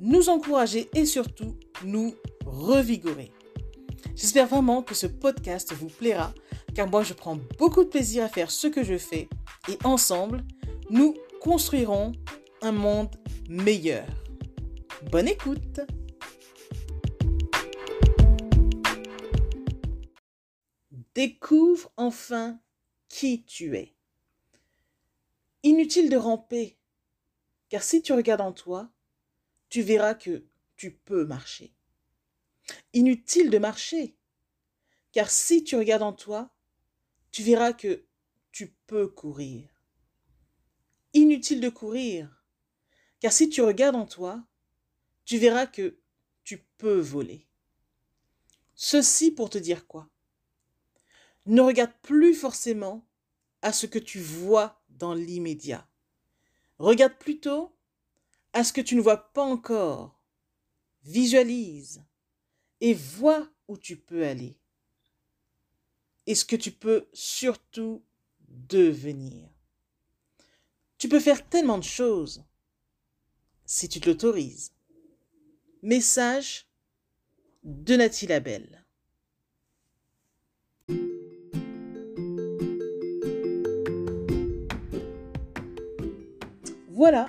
nous encourager et surtout nous revigorer. J'espère vraiment que ce podcast vous plaira car moi je prends beaucoup de plaisir à faire ce que je fais et ensemble, nous construirons un monde meilleur. Bonne écoute Découvre enfin qui tu es. Inutile de ramper, car si tu regardes en toi, tu verras que tu peux marcher. Inutile de marcher, car si tu regardes en toi, tu verras que tu peux courir. Inutile de courir, car si tu regardes en toi, tu verras que tu peux voler. Ceci pour te dire quoi? Ne regarde plus forcément à ce que tu vois dans l'immédiat. Regarde plutôt à ce que tu ne vois pas encore. Visualise et vois où tu peux aller. Et ce que tu peux surtout devenir. Tu peux faire tellement de choses si tu te l'autorises. Message de Nathalie Labelle. Voilà,